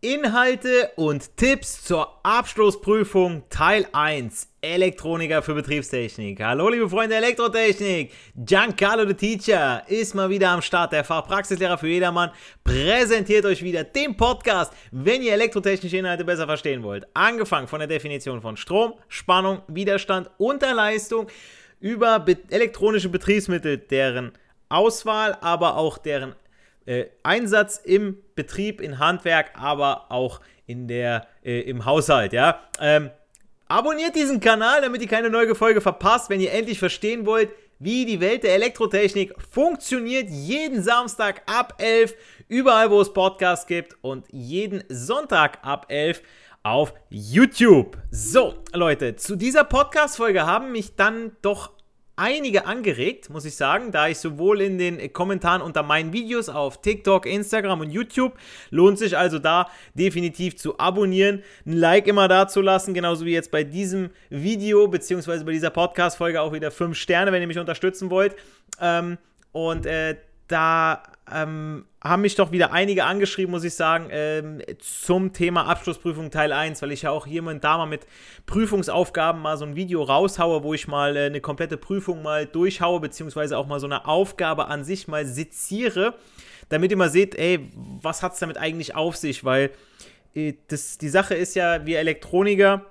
Inhalte und Tipps zur Abschlussprüfung Teil 1 Elektroniker für Betriebstechnik. Hallo liebe Freunde Elektrotechnik, Giancarlo the Teacher ist mal wieder am Start, der Fachpraxislehrer für jedermann, präsentiert euch wieder den Podcast, wenn ihr elektrotechnische Inhalte besser verstehen wollt. Angefangen von der Definition von Strom, Spannung, Widerstand und der Leistung über be elektronische Betriebsmittel, deren Auswahl, aber auch deren äh, Einsatz im Betrieb, in Handwerk, aber auch in der, äh, im Haushalt, ja. Ähm, abonniert diesen Kanal, damit ihr keine neue Folge verpasst, wenn ihr endlich verstehen wollt, wie die Welt der Elektrotechnik funktioniert. Jeden Samstag ab 11, überall wo es Podcasts gibt und jeden Sonntag ab 11 auf YouTube. So, Leute, zu dieser Podcast-Folge haben mich dann doch einige angeregt, muss ich sagen, da ich sowohl in den Kommentaren unter meinen Videos auf TikTok, Instagram und YouTube lohnt sich also da definitiv zu abonnieren, ein Like immer da zu lassen, genauso wie jetzt bei diesem Video beziehungsweise bei dieser Podcast-Folge auch wieder 5 Sterne, wenn ihr mich unterstützen wollt. Ähm, und äh, da ähm, haben mich doch wieder einige angeschrieben, muss ich sagen, ähm, zum Thema Abschlussprüfung Teil 1, weil ich ja auch hier und da mal mit Prüfungsaufgaben mal so ein Video raushaue, wo ich mal äh, eine komplette Prüfung mal durchhaue, beziehungsweise auch mal so eine Aufgabe an sich mal seziere, damit ihr mal seht, ey, was hat es damit eigentlich auf sich, weil äh, das, die Sache ist ja, wir Elektroniker,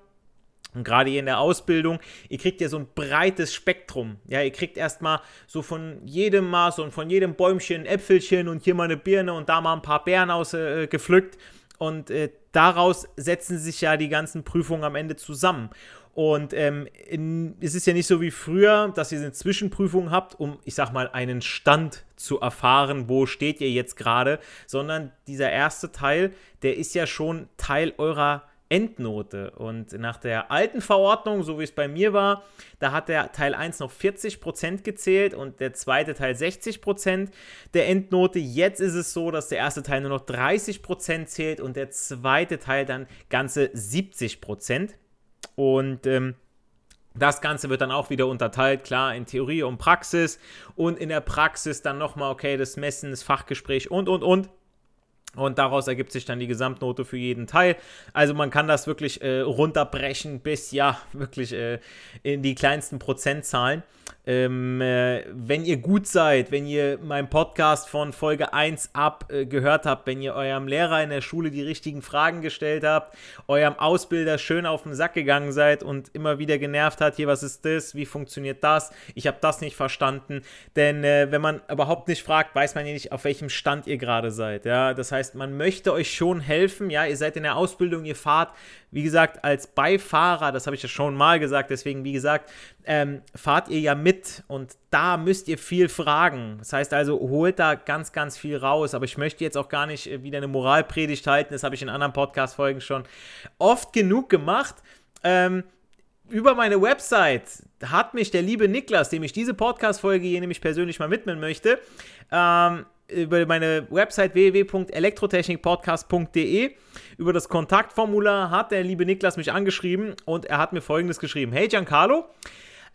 und gerade hier in der Ausbildung, ihr kriegt ja so ein breites Spektrum. Ja, ihr kriegt erstmal so von jedem Maß und von jedem Bäumchen ein Äpfelchen und hier mal eine Birne und da mal ein paar Beeren ausgepflückt. Äh, und äh, daraus setzen sich ja die ganzen Prüfungen am Ende zusammen. Und ähm, in, es ist ja nicht so wie früher, dass ihr eine Zwischenprüfung habt, um, ich sag mal, einen Stand zu erfahren, wo steht ihr jetzt gerade, sondern dieser erste Teil, der ist ja schon Teil eurer Endnote. Und nach der alten Verordnung, so wie es bei mir war, da hat der Teil 1 noch 40% gezählt und der zweite Teil 60% der Endnote. Jetzt ist es so, dass der erste Teil nur noch 30% zählt und der zweite Teil dann ganze 70%. Und ähm, das Ganze wird dann auch wieder unterteilt, klar, in Theorie und Praxis und in der Praxis dann nochmal, okay, das Messen, das Fachgespräch und, und, und. Und daraus ergibt sich dann die Gesamtnote für jeden Teil. Also man kann das wirklich äh, runterbrechen bis ja wirklich äh, in die kleinsten Prozentzahlen. Ähm, äh, wenn ihr gut seid, wenn ihr meinen Podcast von Folge 1 ab äh, gehört habt, wenn ihr eurem Lehrer in der Schule die richtigen Fragen gestellt habt, eurem Ausbilder schön auf den Sack gegangen seid und immer wieder genervt hat, hier, was ist das, wie funktioniert das, ich habe das nicht verstanden. Denn äh, wenn man überhaupt nicht fragt, weiß man ja nicht, auf welchem Stand ihr gerade seid. Ja? Das heißt, man möchte euch schon helfen, ja, ihr seid in der Ausbildung, ihr fahrt wie gesagt, als Beifahrer, das habe ich ja schon mal gesagt, deswegen, wie gesagt, ähm, fahrt ihr ja mit und da müsst ihr viel fragen. Das heißt also, holt da ganz, ganz viel raus. Aber ich möchte jetzt auch gar nicht äh, wieder eine Moralpredigt halten, das habe ich in anderen Podcast-Folgen schon oft genug gemacht. Ähm, über meine Website hat mich der liebe Niklas, dem ich diese Podcast-Folge hier nämlich persönlich mal widmen möchte, ähm, über meine Website www.elektrotechnikpodcast.de über das Kontaktformular hat der liebe Niklas mich angeschrieben und er hat mir folgendes geschrieben: Hey Giancarlo,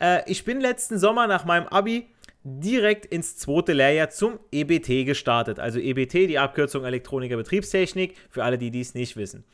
äh, ich bin letzten Sommer nach meinem Abi direkt ins zweite Lehrjahr zum EBT gestartet. Also EBT, die Abkürzung Elektroniker Betriebstechnik, für alle, die dies nicht wissen.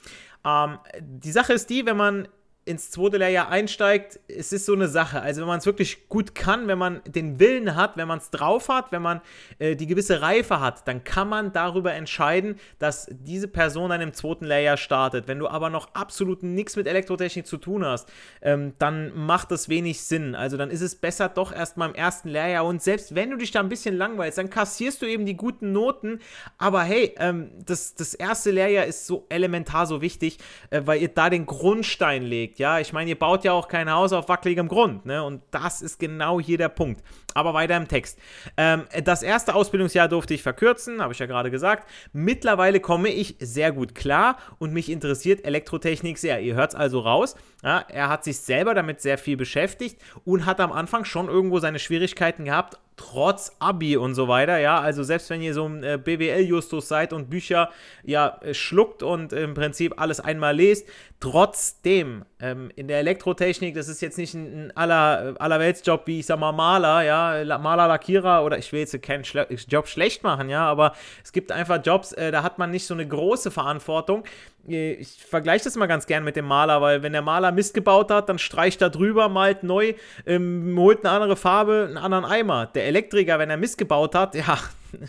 Ähm, die Sache ist die, wenn man ins zweite Lehrjahr einsteigt, es ist so eine Sache. Also wenn man es wirklich gut kann, wenn man den Willen hat, wenn man es drauf hat, wenn man äh, die gewisse Reife hat, dann kann man darüber entscheiden, dass diese Person dann im zweiten Lehrjahr startet. Wenn du aber noch absolut nichts mit Elektrotechnik zu tun hast, ähm, dann macht das wenig Sinn. Also dann ist es besser doch erst mal im ersten Lehrjahr und selbst wenn du dich da ein bisschen langweilst, dann kassierst du eben die guten Noten. Aber hey, ähm, das, das erste Lehrjahr ist so elementar so wichtig, äh, weil ihr da den Grundstein legt ja, ich meine, ihr baut ja auch kein Haus auf wackeligem Grund, ne? Und das ist genau hier der Punkt. Aber weiter im Text. Ähm, das erste Ausbildungsjahr durfte ich verkürzen, habe ich ja gerade gesagt. Mittlerweile komme ich sehr gut klar und mich interessiert Elektrotechnik sehr. Ihr hört es also raus. Ja, er hat sich selber damit sehr viel beschäftigt und hat am Anfang schon irgendwo seine Schwierigkeiten gehabt, trotz Abi und so weiter, ja, also selbst wenn ihr so ein äh, BWL-Justus seid und Bücher ja äh, schluckt und im Prinzip alles einmal lest, trotzdem ähm, in der Elektrotechnik, das ist jetzt nicht ein, ein aller, allerweltsjob wie, ich sag mal, Maler, ja, Maler, Lackierer oder ich will jetzt keinen Schle Job schlecht machen, ja, aber es gibt einfach Jobs, äh, da hat man nicht so eine große Verantwortung. Äh, ich vergleiche das mal ganz gern mit dem Maler, weil wenn der Maler Mist gebaut hat, dann streicht er drüber, malt neu, ähm, holt eine andere Farbe, einen anderen Eimer. Der Elektriker, wenn er Mist gebaut hat, ja,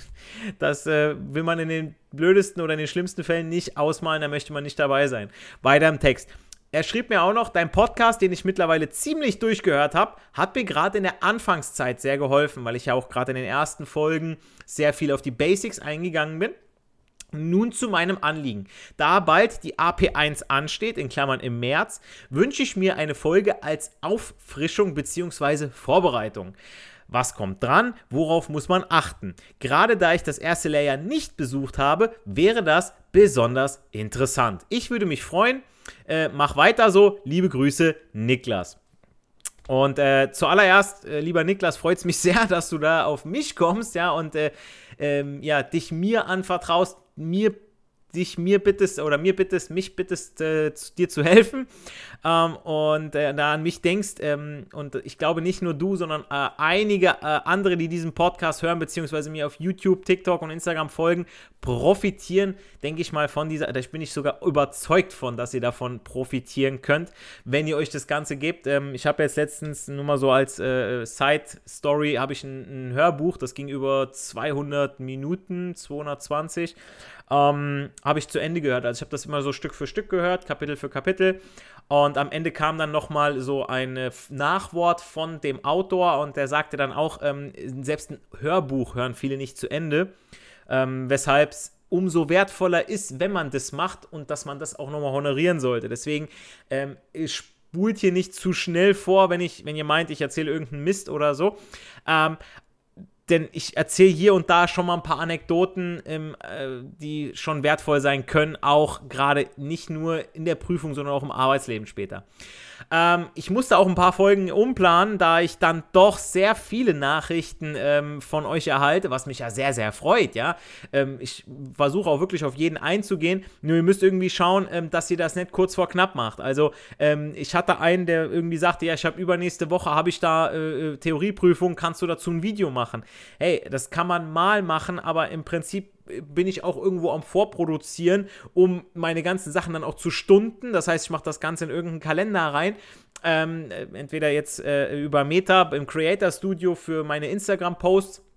das äh, will man in den blödesten oder in den schlimmsten Fällen nicht ausmalen, da möchte man nicht dabei sein. Weiter im Text. Er schrieb mir auch noch, dein Podcast, den ich mittlerweile ziemlich durchgehört habe, hat mir gerade in der Anfangszeit sehr geholfen, weil ich ja auch gerade in den ersten Folgen sehr viel auf die Basics eingegangen bin. Nun zu meinem Anliegen. Da bald die AP1 ansteht, in Klammern im März, wünsche ich mir eine Folge als Auffrischung bzw. Vorbereitung. Was kommt dran? Worauf muss man achten? Gerade da ich das erste Layer nicht besucht habe, wäre das besonders interessant. Ich würde mich freuen. Äh, mach weiter so. Liebe Grüße, Niklas. Und äh, zuallererst, äh, lieber Niklas, freut es mich sehr, dass du da auf mich kommst, ja, und äh, ähm, ja, dich mir anvertraust, mir dich mir bittest oder mir bittest, mich bittest, äh, dir zu helfen ähm, und äh, da an mich denkst. Ähm, und ich glaube nicht nur du, sondern äh, einige äh, andere, die diesen Podcast hören, beziehungsweise mir auf YouTube, TikTok und Instagram folgen, profitieren, denke ich mal, von dieser. Da bin ich sogar überzeugt von, dass ihr davon profitieren könnt, wenn ihr euch das Ganze gebt. Ähm, ich habe jetzt letztens nur mal so als äh, Side-Story habe ich ein, ein Hörbuch, das ging über 200 Minuten, 220 ähm, habe ich zu Ende gehört. Also ich habe das immer so Stück für Stück gehört, Kapitel für Kapitel. Und am Ende kam dann nochmal so ein Nachwort von dem Autor und der sagte dann auch, ähm, selbst ein Hörbuch hören viele nicht zu Ende, ähm, weshalb es umso wertvoller ist, wenn man das macht und dass man das auch nochmal honorieren sollte. Deswegen ähm, spult hier nicht zu schnell vor, wenn ich, wenn ihr meint, ich erzähle irgendeinen Mist oder so. Ähm, denn ich erzähle hier und da schon mal ein paar Anekdoten, ähm, äh, die schon wertvoll sein können, auch gerade nicht nur in der Prüfung, sondern auch im Arbeitsleben später. Ähm, ich musste auch ein paar Folgen umplanen, da ich dann doch sehr viele Nachrichten ähm, von euch erhalte, was mich ja sehr, sehr freut, ja. Ähm, ich versuche auch wirklich auf jeden einzugehen, nur ihr müsst irgendwie schauen, ähm, dass ihr das nicht kurz vor knapp macht. Also ähm, ich hatte einen, der irgendwie sagte, ja, ich habe übernächste Woche, habe ich da äh, äh, Theorieprüfung, kannst du dazu ein Video machen? Hey, das kann man mal machen, aber im Prinzip bin ich auch irgendwo am Vorproduzieren, um meine ganzen Sachen dann auch zu stunden. Das heißt, ich mache das Ganze in irgendeinen Kalender rein. Ähm, entweder jetzt äh, über Meta im Creator Studio für meine Instagram-Posts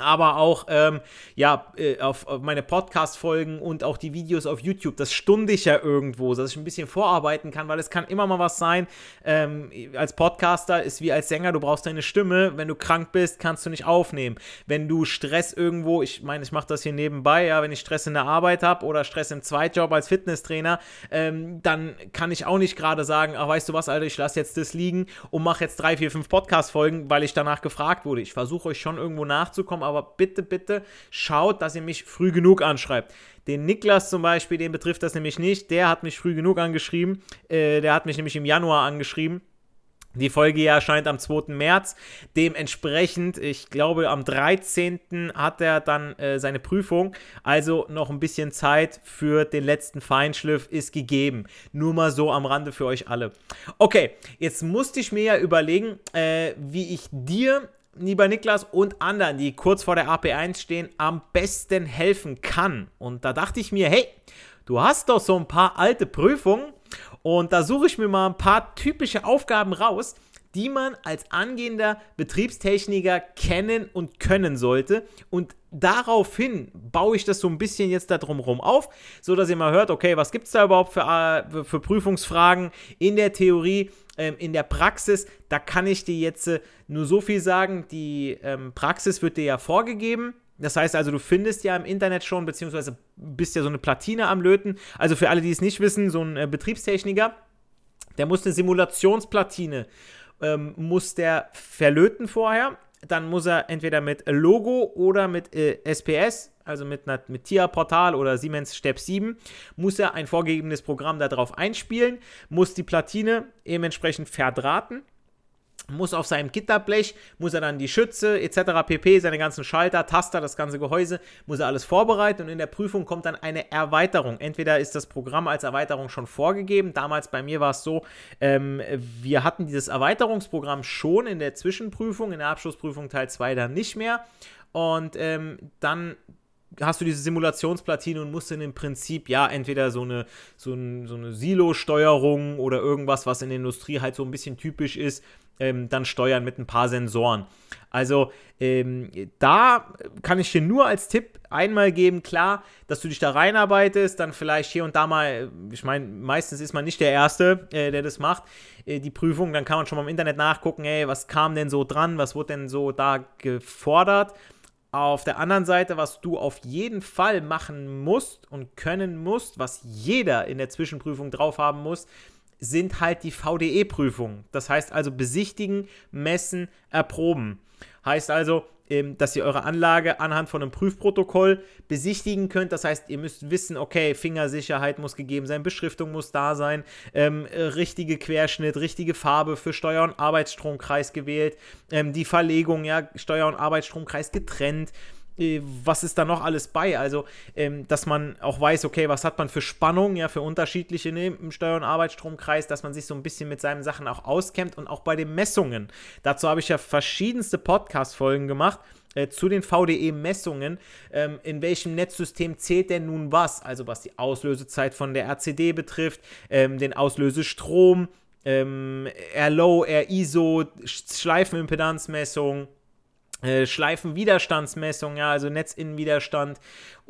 aber auch ähm, ja, äh, auf, meine Podcast-Folgen und auch die Videos auf YouTube. Das stunde ich ja irgendwo, dass ich ein bisschen vorarbeiten kann, weil es kann immer mal was sein. Ähm, als Podcaster ist wie als Sänger, du brauchst deine Stimme. Wenn du krank bist, kannst du nicht aufnehmen. Wenn du Stress irgendwo, ich meine, ich mache das hier nebenbei, ja, wenn ich Stress in der Arbeit habe oder Stress im Zweitjob als Fitnesstrainer, ähm, dann kann ich auch nicht gerade sagen, ach, weißt du was, Alter, ich lasse jetzt das liegen und mache jetzt drei, vier, fünf Podcast-Folgen, weil ich danach gefragt wurde. Ich versuche euch schon irgendwo nachzukommen, aber bitte, bitte schaut, dass ihr mich früh genug anschreibt. Den Niklas zum Beispiel, den betrifft das nämlich nicht. Der hat mich früh genug angeschrieben. Äh, der hat mich nämlich im Januar angeschrieben. Die Folge hier erscheint am 2. März. Dementsprechend, ich glaube, am 13. hat er dann äh, seine Prüfung. Also noch ein bisschen Zeit für den letzten Feinschliff ist gegeben. Nur mal so am Rande für euch alle. Okay, jetzt musste ich mir ja überlegen, äh, wie ich dir lieber Niklas, und anderen, die kurz vor der AP1 stehen, am besten helfen kann. Und da dachte ich mir, hey, du hast doch so ein paar alte Prüfungen und da suche ich mir mal ein paar typische Aufgaben raus, die man als angehender Betriebstechniker kennen und können sollte. Und daraufhin baue ich das so ein bisschen jetzt da drumherum auf, so dass ihr mal hört, okay, was gibt es da überhaupt für, äh, für Prüfungsfragen in der Theorie, ähm, in der Praxis. Da kann ich dir jetzt äh, nur so viel sagen, die ähm, Praxis wird dir ja vorgegeben. Das heißt also, du findest ja im Internet schon, beziehungsweise bist ja so eine Platine am Löten. Also für alle, die es nicht wissen, so ein äh, Betriebstechniker, der muss eine Simulationsplatine, ähm, muss der verlöten vorher. Dann muss er entweder mit Logo oder mit äh, SPS, also mit, mit TIA Portal oder Siemens Step 7, muss er ein vorgegebenes Programm darauf einspielen, muss die Platine eben entsprechend verdrahten muss auf seinem Gitterblech, muss er dann die Schütze etc. pp, seine ganzen Schalter, Taster, das ganze Gehäuse, muss er alles vorbereiten und in der Prüfung kommt dann eine Erweiterung. Entweder ist das Programm als Erweiterung schon vorgegeben, damals bei mir war es so, ähm, wir hatten dieses Erweiterungsprogramm schon in der Zwischenprüfung, in der Abschlussprüfung Teil 2 dann nicht mehr und ähm, dann hast du diese Simulationsplatine und musst dann im Prinzip ja entweder so eine, so, ein, so eine Silo-Steuerung oder irgendwas, was in der Industrie halt so ein bisschen typisch ist, ähm, dann steuern mit ein paar Sensoren. Also ähm, da kann ich dir nur als Tipp einmal geben, klar, dass du dich da reinarbeitest, dann vielleicht hier und da mal, ich meine, meistens ist man nicht der Erste, äh, der das macht, äh, die Prüfung, dann kann man schon mal im Internet nachgucken, ey, was kam denn so dran, was wurde denn so da gefordert. Auf der anderen Seite, was du auf jeden Fall machen musst und können musst, was jeder in der Zwischenprüfung drauf haben muss, sind halt die VDE-Prüfungen. Das heißt also besichtigen, messen, erproben. Heißt also, ähm, dass ihr eure Anlage anhand von einem Prüfprotokoll besichtigen könnt. Das heißt, ihr müsst wissen, okay, Fingersicherheit muss gegeben sein, Beschriftung muss da sein, ähm, äh, richtige Querschnitt, richtige Farbe für Steuer- und Arbeitsstromkreis gewählt, ähm, die Verlegung, ja, Steuer- und Arbeitsstromkreis getrennt. Äh, was ist da noch alles bei? Also, ähm, dass man auch weiß, okay, was hat man für Spannung, ja, für unterschiedliche ne, im Steuer- und Arbeitsstromkreis, dass man sich so ein bisschen mit seinen Sachen auch auskennt und auch bei den Messungen. Dazu habe ich ja verschiedenste Podcast-Folgen gemacht. Äh, zu den VDE-Messungen, ähm, in welchem Netzsystem zählt denn nun was? Also was die Auslösezeit von der RCD betrifft, ähm, den Auslösestrom, ähm, R-Low, R-ISO, Schleifenimpedanzmessung, Schleifenwiderstandsmessung, ja, also Netzinnenwiderstand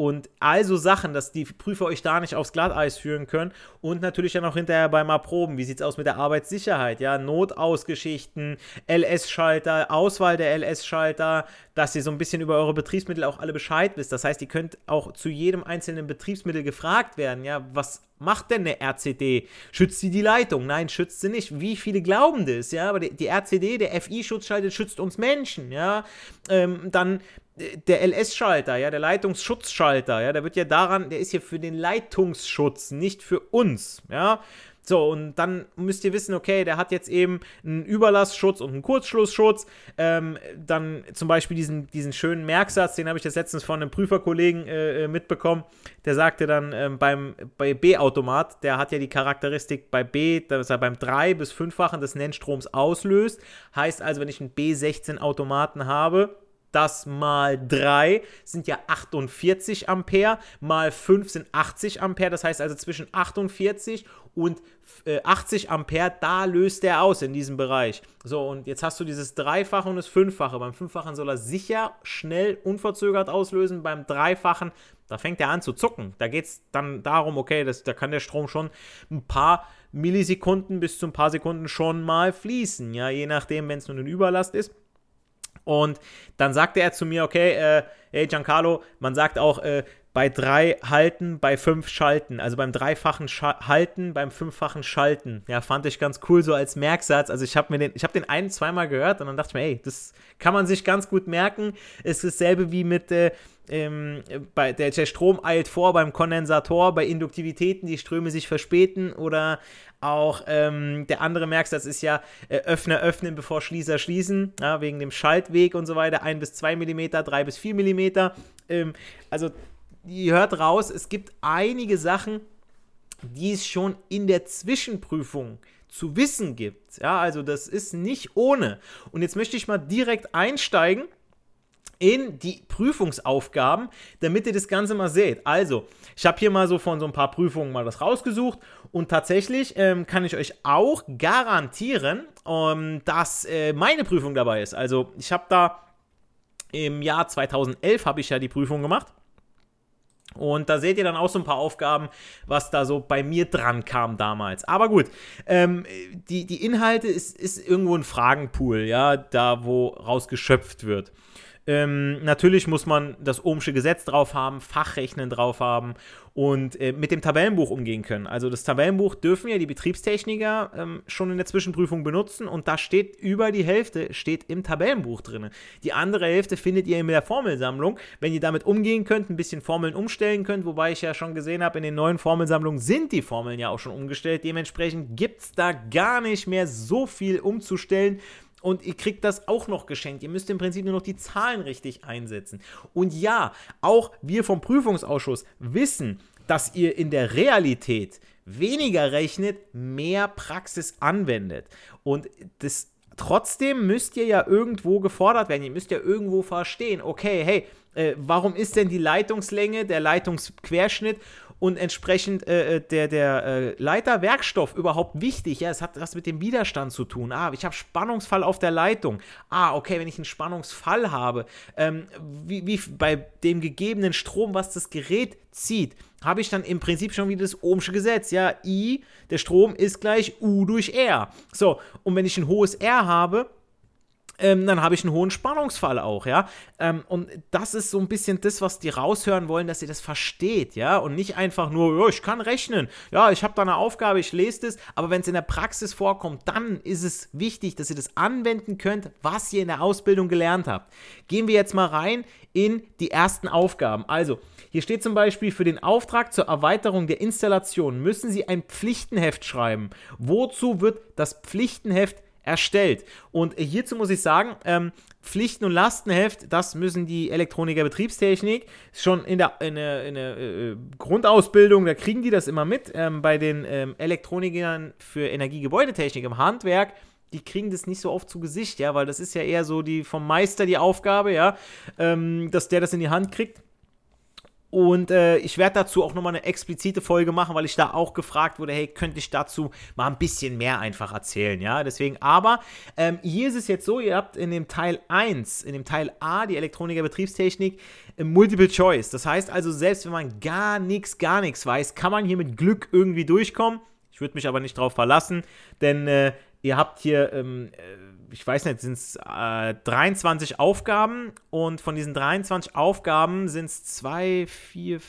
und also Sachen, dass die Prüfer euch da nicht aufs Glatteis führen können und natürlich dann auch hinterher beim Erproben. Wie sieht es aus mit der Arbeitssicherheit? Ja, Notausgeschichten, LS-Schalter, Auswahl der LS-Schalter, dass ihr so ein bisschen über eure Betriebsmittel auch alle Bescheid wisst. Das heißt, ihr könnt auch zu jedem einzelnen Betriebsmittel gefragt werden, ja, was macht denn eine RCD? Schützt sie die Leitung? Nein, schützt sie nicht. Wie viele glauben das? Ja, aber die, die RCD, der FI-Schutzschalter, schützt uns Menschen. Ja, ähm, dann der LS-Schalter, ja, der Leitungsschutzschalter, ja, der wird ja daran, der ist hier für den Leitungsschutz, nicht für uns, ja. So, und dann müsst ihr wissen, okay, der hat jetzt eben einen Überlassschutz und einen Kurzschlussschutz. Ähm, dann zum Beispiel diesen, diesen schönen Merksatz, den habe ich jetzt letztens von einem Prüferkollegen äh, äh, mitbekommen. Der sagte dann ähm, beim bei B-Automat, der hat ja die Charakteristik bei B, dass er beim 3- bis 5-fachen des Nennstroms auslöst. Heißt also, wenn ich einen B16-Automaten habe, das mal 3 sind ja 48 Ampere, mal 5 sind 80 Ampere, das heißt also zwischen 48 und äh, 80 Ampere, da löst er aus in diesem Bereich. So, und jetzt hast du dieses Dreifache und das Fünffache. Beim Fünffachen soll er sicher, schnell, unverzögert auslösen. Beim Dreifachen, da fängt er an zu zucken. Da geht es dann darum, okay, das, da kann der Strom schon ein paar Millisekunden bis zu ein paar Sekunden schon mal fließen. Ja, je nachdem, wenn es nur eine Überlast ist. Und dann sagte er zu mir, okay, äh, hey Giancarlo, man sagt auch äh, bei drei halten, bei fünf schalten. Also beim dreifachen Scha halten, beim fünffachen schalten. Ja, fand ich ganz cool so als Merksatz. Also ich habe mir den, ich habe den einen zweimal gehört und dann dachte ich mir, ey, das kann man sich ganz gut merken. Es ist dasselbe wie mit äh, ähm, bei der, der Strom eilt vor beim Kondensator, bei Induktivitäten, die Ströme sich verspäten oder auch ähm, der andere Merksatz ist ja äh, Öffner öffnen, bevor Schließer schließen, ja, wegen dem Schaltweg und so weiter, 1 bis 2 mm, 3 bis 4 mm. Ähm, also ihr hört raus, es gibt einige Sachen, die es schon in der Zwischenprüfung zu wissen gibt. Ja, also das ist nicht ohne. Und jetzt möchte ich mal direkt einsteigen in die Prüfungsaufgaben, damit ihr das Ganze mal seht. Also, ich habe hier mal so von so ein paar Prüfungen mal das rausgesucht und tatsächlich ähm, kann ich euch auch garantieren, ähm, dass äh, meine Prüfung dabei ist. Also, ich habe da im Jahr 2011 habe ich ja die Prüfung gemacht. Und da seht ihr dann auch so ein paar Aufgaben, was da so bei mir dran kam damals. Aber gut, ähm, die, die Inhalte ist, ist irgendwo ein Fragenpool, ja, da wo rausgeschöpft wird. Ähm, natürlich muss man das Ohmsche Gesetz drauf haben, Fachrechnen drauf haben und äh, mit dem Tabellenbuch umgehen können. Also das Tabellenbuch dürfen ja die Betriebstechniker ähm, schon in der Zwischenprüfung benutzen und da steht über die Hälfte steht im Tabellenbuch drin. Die andere Hälfte findet ihr in der Formelsammlung. Wenn ihr damit umgehen könnt, ein bisschen Formeln umstellen könnt, wobei ich ja schon gesehen habe, in den neuen Formelsammlungen sind die Formeln ja auch schon umgestellt. Dementsprechend gibt es da gar nicht mehr so viel umzustellen und ihr kriegt das auch noch geschenkt. Ihr müsst im Prinzip nur noch die Zahlen richtig einsetzen. Und ja, auch wir vom Prüfungsausschuss wissen, dass ihr in der Realität weniger rechnet, mehr Praxis anwendet. Und das trotzdem müsst ihr ja irgendwo gefordert werden. Ihr müsst ja irgendwo verstehen, okay, hey, äh, warum ist denn die Leitungslänge, der Leitungsquerschnitt und entsprechend äh, äh, der, der äh, Leiterwerkstoff überhaupt wichtig. Ja, es hat was mit dem Widerstand zu tun. Ah, ich habe Spannungsfall auf der Leitung. Ah, okay, wenn ich einen Spannungsfall habe, ähm, wie, wie bei dem gegebenen Strom, was das Gerät zieht, habe ich dann im Prinzip schon wieder das Ohmsche Gesetz. Ja, I, der Strom ist gleich U durch R. So, und wenn ich ein hohes R habe, ähm, dann habe ich einen hohen Spannungsfall auch, ja. Ähm, und das ist so ein bisschen das, was die raushören wollen, dass ihr das versteht, ja. Und nicht einfach nur, ja, ich kann rechnen, ja, ich habe da eine Aufgabe, ich lese das, aber wenn es in der Praxis vorkommt, dann ist es wichtig, dass ihr das anwenden könnt, was ihr in der Ausbildung gelernt habt. Gehen wir jetzt mal rein in die ersten Aufgaben. Also, hier steht zum Beispiel, für den Auftrag zur Erweiterung der Installation müssen Sie ein Pflichtenheft schreiben. Wozu wird das Pflichtenheft erstellt. Und hierzu muss ich sagen, ähm, Pflichten- und Lastenheft, das müssen die Elektroniker Betriebstechnik schon in der, in der, in der äh, Grundausbildung, da kriegen die das immer mit. Ähm, bei den ähm, Elektronikern für Energiegebäudetechnik im Handwerk, die kriegen das nicht so oft zu Gesicht, ja, weil das ist ja eher so die vom Meister die Aufgabe, ja, ähm, dass der das in die Hand kriegt. Und äh, ich werde dazu auch nochmal eine explizite Folge machen, weil ich da auch gefragt wurde, hey, könnte ich dazu mal ein bisschen mehr einfach erzählen, ja? Deswegen, aber ähm, hier ist es jetzt so, ihr habt in dem Teil 1, in dem Teil A, die Elektroniker Betriebstechnik, äh, Multiple Choice. Das heißt also, selbst wenn man gar nichts, gar nichts weiß, kann man hier mit Glück irgendwie durchkommen. Ich würde mich aber nicht drauf verlassen, denn äh, ihr habt hier... Ähm, äh, ich weiß nicht, sind es äh, 23 Aufgaben und von diesen 23 Aufgaben sind es zwei, vier,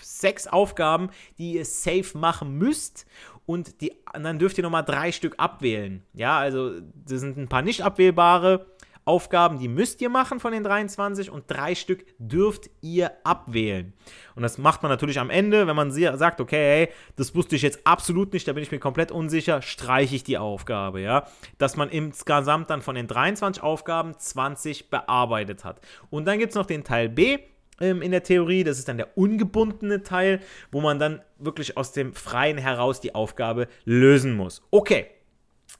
sechs Aufgaben, die ihr safe machen müsst und die, dann dürft ihr nochmal drei Stück abwählen. Ja, also das sind ein paar nicht abwählbare Aufgaben, die müsst ihr machen von den 23 und drei Stück dürft ihr abwählen. Und das macht man natürlich am Ende, wenn man sagt, okay, hey, das wusste ich jetzt absolut nicht, da bin ich mir komplett unsicher, streiche ich die Aufgabe, ja. Dass man insgesamt dann von den 23 Aufgaben 20 bearbeitet hat. Und dann gibt es noch den Teil B, ähm, in der Theorie. Das ist dann der ungebundene Teil, wo man dann wirklich aus dem Freien heraus die Aufgabe lösen muss. Okay,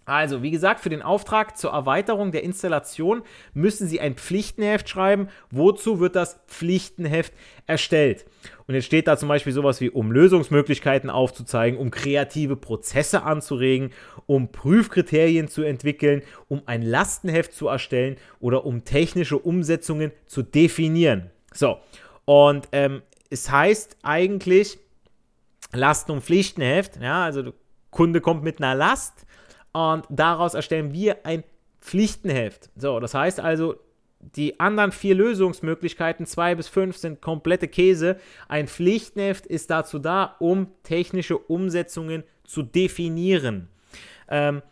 also, wie gesagt, für den Auftrag zur Erweiterung der Installation müssen Sie ein Pflichtenheft schreiben. Wozu wird das Pflichtenheft erstellt? Und jetzt steht da zum Beispiel sowas wie, um Lösungsmöglichkeiten aufzuzeigen, um kreative Prozesse anzuregen, um Prüfkriterien zu entwickeln, um ein Lastenheft zu erstellen oder um technische Umsetzungen zu definieren. So, und ähm, es heißt eigentlich Lasten- und Pflichtenheft. Ja, also der Kunde kommt mit einer Last und daraus erstellen wir ein Pflichtenheft. So, das heißt also, die anderen vier Lösungsmöglichkeiten, zwei bis fünf, sind komplette Käse. Ein Pflichtenheft ist dazu da, um technische Umsetzungen zu definieren. Ähm,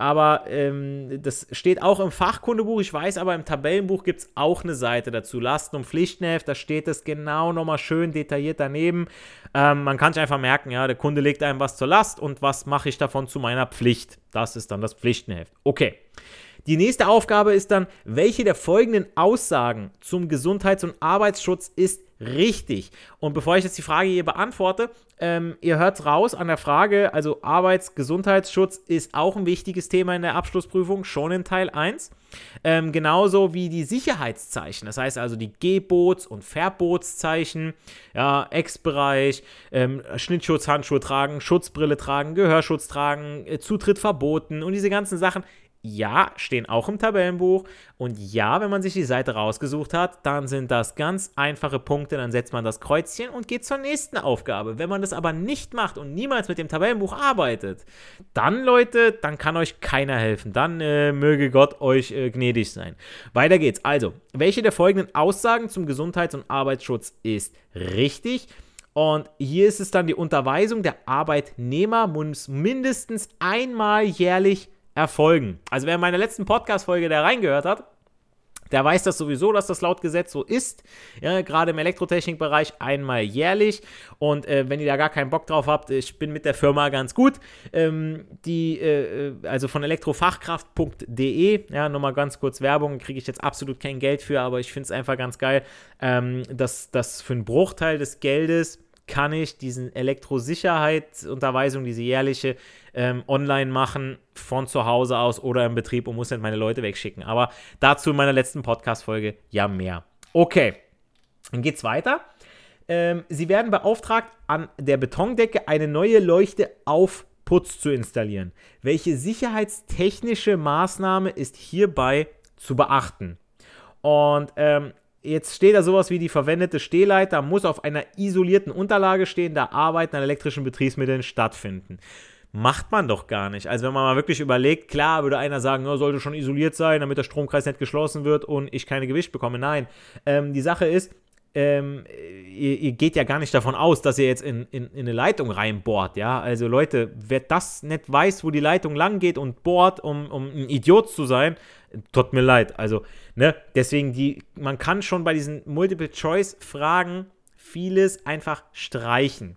aber ähm, das steht auch im Fachkundebuch. Ich weiß aber, im Tabellenbuch gibt es auch eine Seite dazu. Lasten- und Pflichtenheft, da steht es genau nochmal schön detailliert daneben. Ähm, man kann sich einfach merken, ja, der Kunde legt einem was zur Last und was mache ich davon zu meiner Pflicht. Das ist dann das Pflichtenheft. Okay. Die nächste Aufgabe ist dann, welche der folgenden Aussagen zum Gesundheits- und Arbeitsschutz ist richtig? Und bevor ich jetzt die Frage hier beantworte, ähm, ihr hört raus an der Frage, also Arbeitsgesundheitsschutz ist auch ein wichtiges Thema in der Abschlussprüfung, schon in Teil 1. Ähm, genauso wie die Sicherheitszeichen, das heißt also die Gebots- und Verbotszeichen, ja, Ex-Bereich, ähm, Schnittschutz, Handschuhe tragen, Schutzbrille tragen, Gehörschutz tragen, äh, Zutritt verboten und diese ganzen Sachen ja, stehen auch im Tabellenbuch. Und ja, wenn man sich die Seite rausgesucht hat, dann sind das ganz einfache Punkte. Dann setzt man das Kreuzchen und geht zur nächsten Aufgabe. Wenn man das aber nicht macht und niemals mit dem Tabellenbuch arbeitet, dann, Leute, dann kann euch keiner helfen. Dann äh, möge Gott euch äh, gnädig sein. Weiter geht's. Also, welche der folgenden Aussagen zum Gesundheits- und Arbeitsschutz ist richtig? Und hier ist es dann die Unterweisung der Arbeitnehmer muss mindestens einmal jährlich erfolgen. Also wer in meiner letzten Podcast-Folge da reingehört hat, Der weiß das sowieso, dass das laut Gesetz so ist. Ja, gerade im Elektrotechnikbereich einmal jährlich. Und äh, wenn ihr da gar keinen Bock drauf habt, ich bin mit der Firma ganz gut. Ähm, die, äh, also von elektrofachkraft.de, ja, nochmal ganz kurz Werbung, kriege ich jetzt absolut kein Geld für, aber ich finde es einfach ganz geil, ähm, dass das für einen Bruchteil des Geldes kann ich diesen Elektrosicherheitsunterweisung, diese jährliche, ähm, online machen, von zu Hause aus oder im Betrieb und muss nicht meine Leute wegschicken. Aber dazu in meiner letzten Podcast-Folge ja mehr. Okay, dann geht's weiter. Ähm, Sie werden beauftragt, an der Betondecke eine neue Leuchte auf Putz zu installieren. Welche sicherheitstechnische Maßnahme ist hierbei zu beachten? Und ähm, Jetzt steht da sowas wie die verwendete Stehleiter muss auf einer isolierten Unterlage stehen, da Arbeiten an elektrischen Betriebsmitteln stattfinden. Macht man doch gar nicht. Also wenn man mal wirklich überlegt, klar würde einer sagen, oh, sollte schon isoliert sein, damit der Stromkreis nicht geschlossen wird und ich keine Gewicht bekomme. Nein, ähm, die Sache ist, ähm, ihr, ihr, geht ja gar nicht davon aus, dass ihr jetzt in, in, in, eine Leitung reinbohrt, ja. Also Leute, wer das nicht weiß, wo die Leitung lang geht und bohrt, um, um ein Idiot zu sein, tut mir leid. Also, ne, deswegen, die, man kann schon bei diesen Multiple-Choice-Fragen vieles einfach streichen.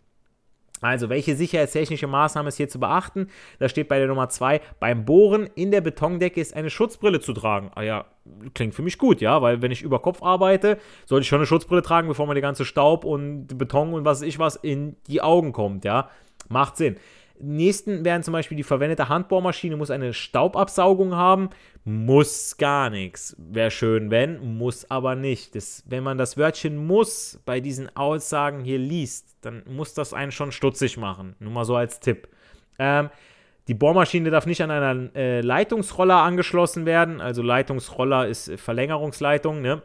Also, welche sicherheitstechnische Maßnahme ist hier zu beachten? Da steht bei der Nummer 2, beim Bohren in der Betondecke ist eine Schutzbrille zu tragen. Ah ja, klingt für mich gut, ja, weil wenn ich über Kopf arbeite, sollte ich schon eine Schutzbrille tragen, bevor mir der ganze Staub und Beton und was weiß ich was in die Augen kommt, ja. Macht Sinn. Nächsten wären zum Beispiel die verwendete Handbohrmaschine muss eine Staubabsaugung haben. Muss gar nichts. Wäre schön, wenn, muss aber nicht. Das, wenn man das Wörtchen muss bei diesen Aussagen hier liest, dann muss das einen schon stutzig machen. Nur mal so als Tipp. Ähm, die Bohrmaschine darf nicht an einer äh, Leitungsroller angeschlossen werden. Also Leitungsroller ist Verlängerungsleitung, ne?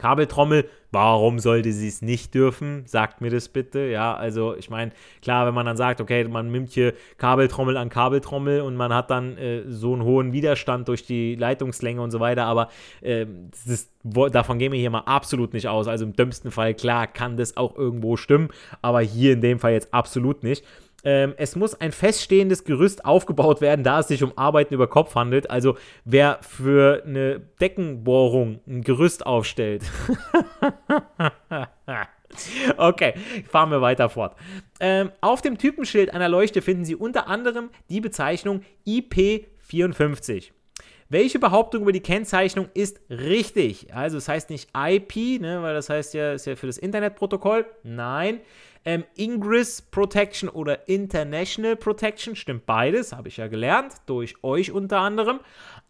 Kabeltrommel, warum sollte sie es nicht dürfen? Sagt mir das bitte. Ja, also ich meine, klar, wenn man dann sagt, okay, man nimmt hier Kabeltrommel an Kabeltrommel und man hat dann äh, so einen hohen Widerstand durch die Leitungslänge und so weiter, aber äh, ist, davon gehen wir hier mal absolut nicht aus. Also im dümmsten Fall, klar, kann das auch irgendwo stimmen, aber hier in dem Fall jetzt absolut nicht. Ähm, es muss ein feststehendes Gerüst aufgebaut werden, da es sich um Arbeiten über Kopf handelt. Also wer für eine Deckenbohrung ein Gerüst aufstellt. okay, fahren wir weiter fort. Ähm, auf dem Typenschild einer Leuchte finden Sie unter anderem die Bezeichnung IP54. Welche Behauptung über die Kennzeichnung ist richtig? Also es heißt nicht IP, ne, weil das heißt ja, ist ja für das Internetprotokoll. Nein, ähm, Ingress Protection oder International Protection, stimmt beides, habe ich ja gelernt, durch euch unter anderem.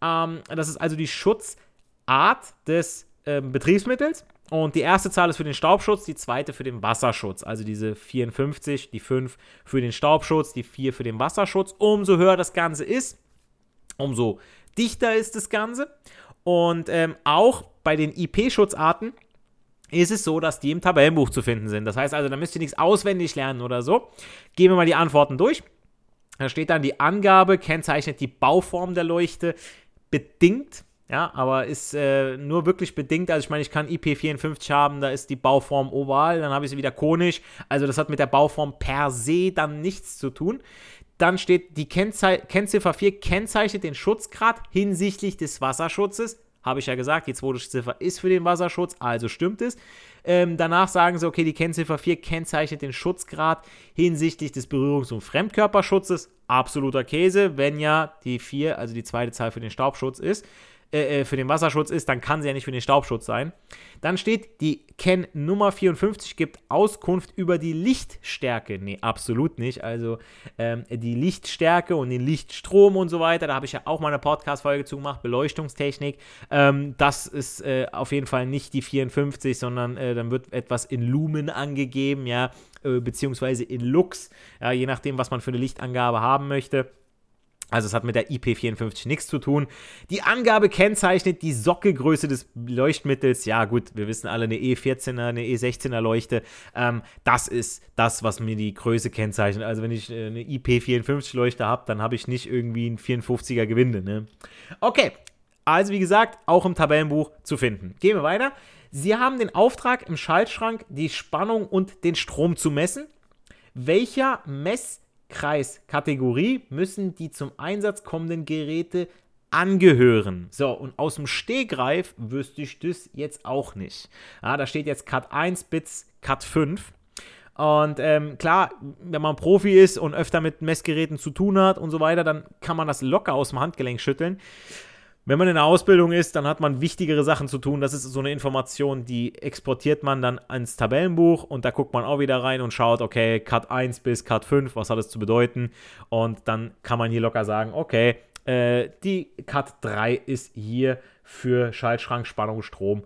Ähm, das ist also die Schutzart des ähm, Betriebsmittels. Und die erste Zahl ist für den Staubschutz, die zweite für den Wasserschutz. Also diese 54, die 5 für den Staubschutz, die 4 für den Wasserschutz. Umso höher das Ganze ist, umso dichter ist das Ganze. Und ähm, auch bei den IP-Schutzarten ist es so, dass die im Tabellenbuch zu finden sind. Das heißt also, da müsst ihr nichts auswendig lernen oder so. Gehen wir mal die Antworten durch. Da steht dann die Angabe, kennzeichnet die Bauform der Leuchte bedingt. Ja, aber ist äh, nur wirklich bedingt. Also ich meine, ich kann IP54 haben, da ist die Bauform oval, dann habe ich sie wieder konisch. Also das hat mit der Bauform per se dann nichts zu tun. Dann steht die Kennzei Kennziffer 4 kennzeichnet den Schutzgrad hinsichtlich des Wasserschutzes habe ich ja gesagt, die zweite Ziffer ist für den Wasserschutz, also stimmt es. Ähm, danach sagen sie, okay, die Kennziffer 4 kennzeichnet den Schutzgrad hinsichtlich des Berührungs- und Fremdkörperschutzes. Absoluter Käse, wenn ja die 4, also die zweite Zahl für den Staubschutz ist. Äh, äh, für den Wasserschutz ist, dann kann sie ja nicht für den Staubschutz sein. Dann steht, die Ken Nummer 54 gibt Auskunft über die Lichtstärke. Nee, absolut nicht. Also ähm, die Lichtstärke und den Lichtstrom und so weiter, da habe ich ja auch mal eine Podcast-Folge zu gemacht, Beleuchtungstechnik. Ähm, das ist äh, auf jeden Fall nicht die 54, sondern äh, dann wird etwas in Lumen angegeben, ja, äh, beziehungsweise in Lux, ja, je nachdem, was man für eine Lichtangabe haben möchte. Also es hat mit der IP54 nichts zu tun. Die Angabe kennzeichnet die Sockelgröße des Leuchtmittels. Ja gut, wir wissen alle, eine E14er, eine E16er Leuchte. Ähm, das ist das, was mir die Größe kennzeichnet. Also wenn ich äh, eine IP54 Leuchte habe, dann habe ich nicht irgendwie ein 54er Gewinde. Ne? Okay, also wie gesagt, auch im Tabellenbuch zu finden. Gehen wir weiter. Sie haben den Auftrag im Schaltschrank die Spannung und den Strom zu messen. Welcher Mess Kreiskategorie müssen die zum Einsatz kommenden Geräte angehören. So, und aus dem Stegreif wüsste ich das jetzt auch nicht. Ja, da steht jetzt Cut 1 bis Cut 5. Und ähm, klar, wenn man Profi ist und öfter mit Messgeräten zu tun hat und so weiter, dann kann man das locker aus dem Handgelenk schütteln. Wenn man in der Ausbildung ist, dann hat man wichtigere Sachen zu tun. Das ist so eine Information, die exportiert man dann ins Tabellenbuch und da guckt man auch wieder rein und schaut, okay, Cut 1 bis Cut 5, was hat es zu bedeuten? Und dann kann man hier locker sagen, okay, äh, die Cut 3 ist hier für Schaltschrank, Spannung, Strom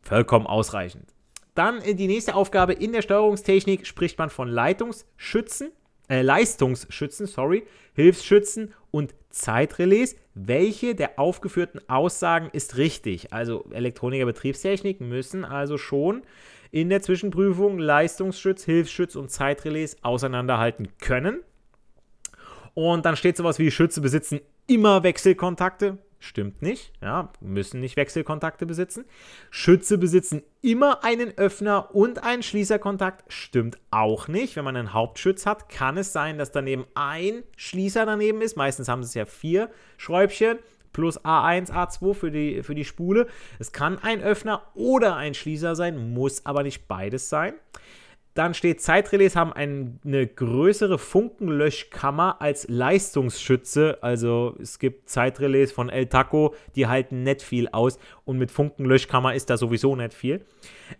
vollkommen ausreichend. Dann die nächste Aufgabe in der Steuerungstechnik spricht man von Leitungsschützen, äh, Leistungsschützen, sorry, Hilfsschützen und Zeitrelais. Welche der aufgeführten Aussagen ist richtig? Also Elektroniker Betriebstechnik müssen also schon in der Zwischenprüfung Leistungsschütz, Hilfsschütz und Zeitrelais auseinanderhalten können. Und dann steht sowas wie Schütze besitzen immer Wechselkontakte. Stimmt nicht, ja, müssen nicht Wechselkontakte besitzen. Schütze besitzen immer einen Öffner und einen Schließerkontakt. Stimmt auch nicht. Wenn man einen Hauptschütz hat, kann es sein, dass daneben ein Schließer daneben ist. Meistens haben sie es ja vier Schräubchen plus A1, A2 für die, für die Spule. Es kann ein Öffner oder ein Schließer sein, muss aber nicht beides sein. Dann steht, Zeitrelais haben ein, eine größere Funkenlöschkammer als Leistungsschütze. Also es gibt Zeitrelais von El Taco, die halten nicht viel aus und mit Funkenlöschkammer ist da sowieso nicht viel.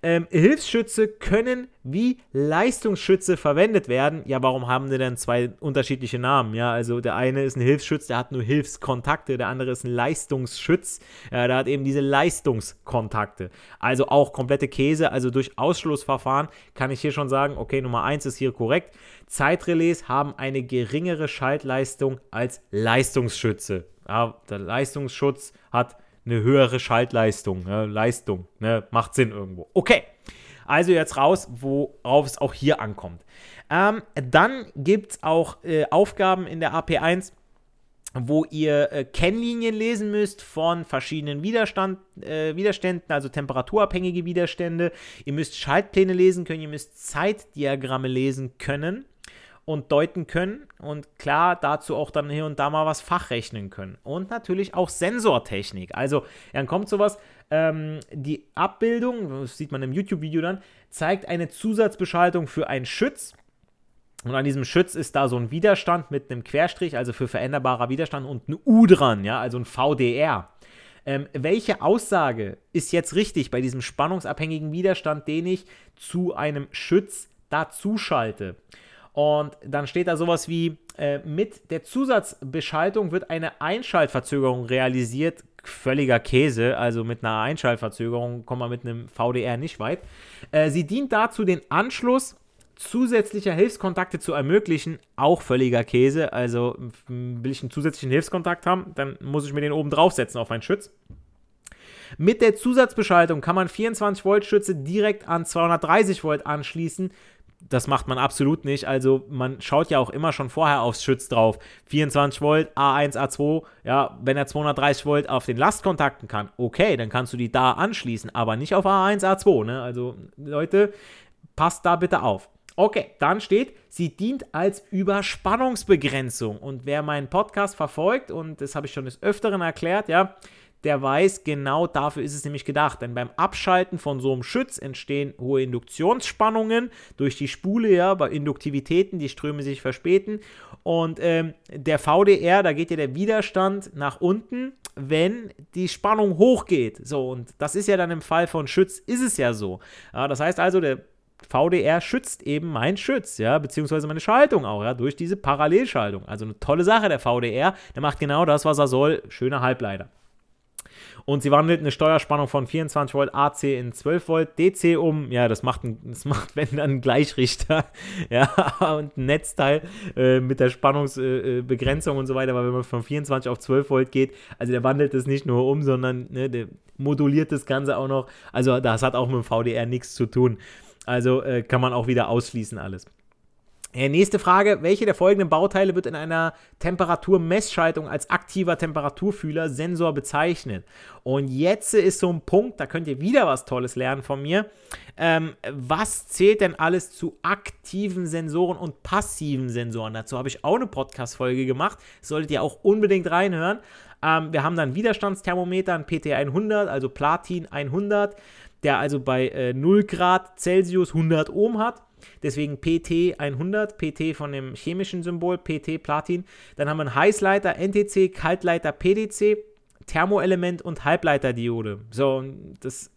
Ähm, Hilfsschütze können wie Leistungsschütze verwendet werden. Ja, warum haben die denn zwei unterschiedliche Namen? Ja, also der eine ist ein Hilfsschütz, der hat nur Hilfskontakte, der andere ist ein Leistungsschütz, ja, der hat eben diese Leistungskontakte. Also auch komplette Käse, also durch Ausschlussverfahren kann ich hier schon sagen, okay, Nummer 1 ist hier korrekt. Zeitrelais haben eine geringere Schaltleistung als Leistungsschütze. Ja, der Leistungsschutz hat eine höhere Schaltleistung, ne, Leistung, ne, macht Sinn irgendwo. Okay, also jetzt raus, worauf es auch hier ankommt. Ähm, dann gibt es auch äh, Aufgaben in der AP1, wo ihr äh, Kennlinien lesen müsst von verschiedenen Widerstand, äh, Widerständen, also temperaturabhängige Widerstände. Ihr müsst Schaltpläne lesen können, ihr müsst Zeitdiagramme lesen können und deuten können und klar dazu auch dann hier und da mal was fachrechnen können. Und natürlich auch Sensortechnik. Also dann kommt sowas, ähm, die Abbildung, das sieht man im YouTube-Video dann, zeigt eine Zusatzbeschaltung für einen Schütz. Und an diesem Schütz ist da so ein Widerstand mit einem Querstrich, also für veränderbarer Widerstand und ein U dran, ja, also ein VDR. Ähm, welche Aussage ist jetzt richtig bei diesem spannungsabhängigen Widerstand, den ich zu einem Schütz dazu schalte? Und dann steht da sowas wie, äh, mit der Zusatzbeschaltung wird eine Einschaltverzögerung realisiert. Völliger Käse, also mit einer Einschaltverzögerung kommt man mit einem VDR nicht weit. Äh, sie dient dazu, den Anschluss zusätzlicher Hilfskontakte zu ermöglichen, auch völliger Käse. Also will ich einen zusätzlichen Hilfskontakt haben, dann muss ich mir den oben draufsetzen auf meinen Schütz. Mit der Zusatzbeschaltung kann man 24 Volt Schütze direkt an 230 Volt anschließen das macht man absolut nicht. Also man schaut ja auch immer schon vorher aufs Schütz drauf. 24 Volt, A1, A2. Ja, wenn er 230 Volt auf den Lastkontakten kann, okay, dann kannst du die da anschließen, aber nicht auf A1, A2. Ne? Also Leute, passt da bitte auf. Okay, dann steht, sie dient als Überspannungsbegrenzung. Und wer meinen Podcast verfolgt, und das habe ich schon des Öfteren erklärt, ja, der weiß, genau dafür ist es nämlich gedacht. Denn beim Abschalten von so einem Schütz entstehen hohe Induktionsspannungen durch die Spule, ja, bei Induktivitäten, die Ströme sich verspäten. Und ähm, der VDR, da geht ja der Widerstand nach unten, wenn die Spannung hochgeht. So, und das ist ja dann im Fall von Schütz, ist es ja so. Ja, das heißt also, der VDR schützt eben mein Schütz, ja, beziehungsweise meine Schaltung auch, ja, durch diese Parallelschaltung. Also eine tolle Sache, der VDR, der macht genau das, was er soll, schöner Halbleiter. Und sie wandelt eine Steuerspannung von 24 Volt AC in 12 Volt DC um. Ja, das macht, ein, das macht wenn dann einen Gleichrichter. Ja, und ein Netzteil äh, mit der Spannungsbegrenzung äh, und so weiter. Weil wenn man von 24 auf 12 Volt geht, also der wandelt das nicht nur um, sondern ne, der moduliert das Ganze auch noch. Also das hat auch mit dem VDR nichts zu tun. Also äh, kann man auch wieder ausschließen alles. Nächste Frage, welche der folgenden Bauteile wird in einer Temperaturmessschaltung als aktiver Temperaturfühler Sensor bezeichnet? Und jetzt ist so ein Punkt, da könnt ihr wieder was Tolles lernen von mir. Ähm, was zählt denn alles zu aktiven Sensoren und passiven Sensoren? Dazu habe ich auch eine Podcast-Folge gemacht, solltet ihr auch unbedingt reinhören. Ähm, wir haben dann Widerstandsthermometer, ein PT100, also Platin 100, der also bei äh, 0 Grad Celsius 100 Ohm hat. Deswegen PT 100, PT von dem chemischen Symbol, PT Platin. Dann haben wir einen Heißleiter NTC, Kaltleiter PDC, Thermoelement und Halbleiterdiode. So, das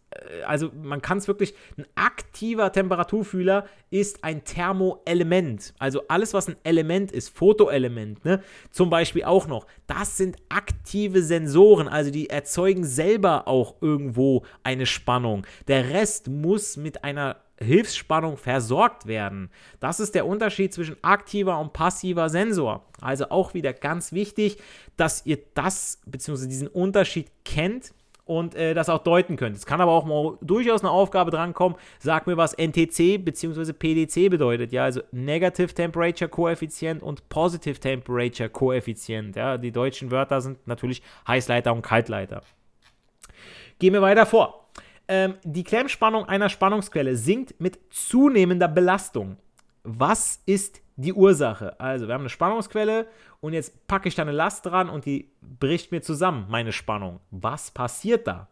also man kann es wirklich, ein aktiver Temperaturfühler ist ein Thermoelement. Also alles, was ein Element ist, Fotoelement, ne? zum Beispiel auch noch, das sind aktive Sensoren, also die erzeugen selber auch irgendwo eine Spannung. Der Rest muss mit einer Hilfsspannung versorgt werden. Das ist der Unterschied zwischen aktiver und passiver Sensor. Also auch wieder ganz wichtig, dass ihr das bzw. diesen Unterschied kennt und äh, das auch deuten könnt. Es kann aber auch mal durchaus eine Aufgabe drankommen. Sag mir, was NTC bzw. PDC bedeutet. Ja, also Negative Temperature Koeffizient und Positive Temperature Koeffizient. Ja, die deutschen Wörter sind natürlich Heißleiter und Kaltleiter. Gehen wir weiter vor ähm, die Klemmspannung einer Spannungsquelle sinkt mit zunehmender Belastung. Was ist die Ursache? Also, wir haben eine Spannungsquelle und jetzt packe ich da eine Last dran und die bricht mir zusammen, meine Spannung. Was passiert da?